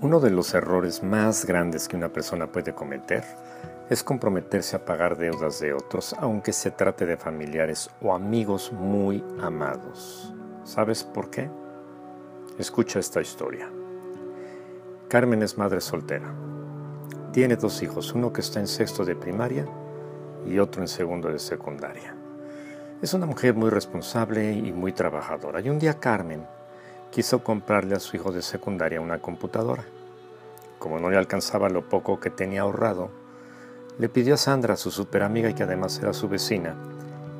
Uno de los errores más grandes que una persona puede cometer es comprometerse a pagar deudas de otros, aunque se trate de familiares o amigos muy amados. ¿Sabes por qué? Escucha esta historia. Carmen es madre soltera. Tiene dos hijos, uno que está en sexto de primaria y otro en segundo de secundaria. Es una mujer muy responsable y muy trabajadora. Y un día Carmen quiso comprarle a su hijo de secundaria una computadora. Como no le alcanzaba lo poco que tenía ahorrado, le pidió a Sandra, su super amiga y que además era su vecina,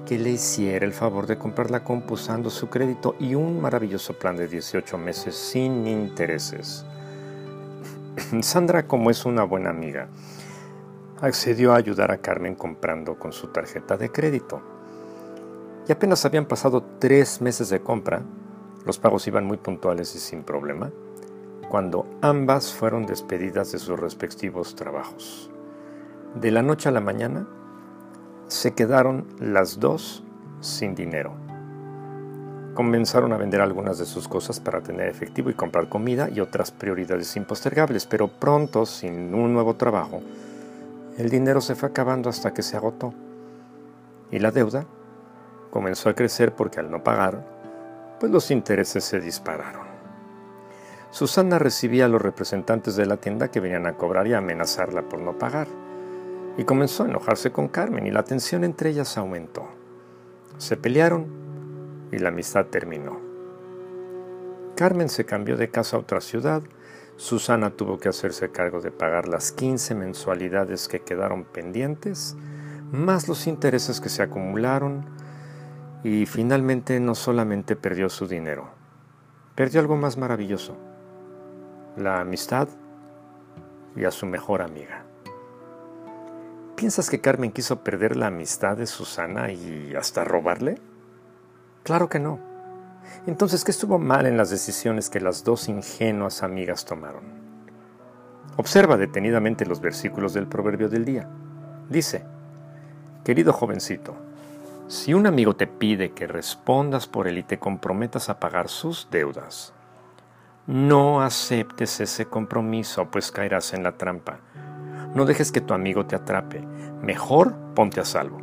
que le hiciera el favor de comprar la compu usando su crédito y un maravilloso plan de 18 meses sin intereses. Sandra, como es una buena amiga, accedió a ayudar a Carmen comprando con su tarjeta de crédito. Y apenas habían pasado tres meses de compra, los pagos iban muy puntuales y sin problema, cuando ambas fueron despedidas de sus respectivos trabajos. De la noche a la mañana, se quedaron las dos sin dinero. Comenzaron a vender algunas de sus cosas para tener efectivo y comprar comida y otras prioridades impostergables, pero pronto, sin un nuevo trabajo, el dinero se fue acabando hasta que se agotó. Y la deuda comenzó a crecer porque al no pagar, pues los intereses se dispararon. Susana recibía a los representantes de la tienda que venían a cobrar y a amenazarla por no pagar. Y comenzó a enojarse con Carmen y la tensión entre ellas aumentó. Se pelearon y la amistad terminó. Carmen se cambió de casa a otra ciudad. Susana tuvo que hacerse cargo de pagar las 15 mensualidades que quedaron pendientes, más los intereses que se acumularon, y finalmente no solamente perdió su dinero, perdió algo más maravilloso, la amistad y a su mejor amiga. ¿Piensas que Carmen quiso perder la amistad de Susana y hasta robarle? Claro que no. Entonces, ¿qué estuvo mal en las decisiones que las dos ingenuas amigas tomaron? Observa detenidamente los versículos del proverbio del día. Dice, Querido jovencito, si un amigo te pide que respondas por él y te comprometas a pagar sus deudas, no aceptes ese compromiso, pues caerás en la trampa. No dejes que tu amigo te atrape. Mejor ponte a salvo.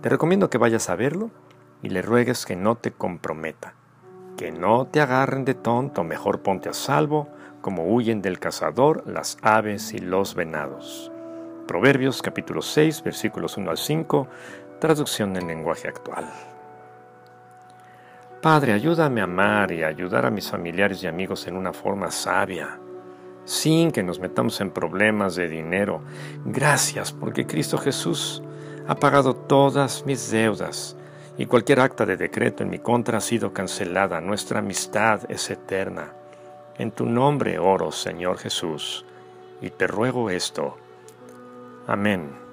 Te recomiendo que vayas a verlo y le ruegues que no te comprometa. Que no te agarren de tonto. Mejor ponte a salvo, como huyen del cazador las aves y los venados. Proverbios capítulo 6 versículos 1 al 5, traducción en lenguaje actual. Padre, ayúdame a amar y ayudar a mis familiares y amigos en una forma sabia, sin que nos metamos en problemas de dinero. Gracias porque Cristo Jesús ha pagado todas mis deudas y cualquier acta de decreto en mi contra ha sido cancelada. Nuestra amistad es eterna. En tu nombre oro, Señor Jesús, y te ruego esto. Amén.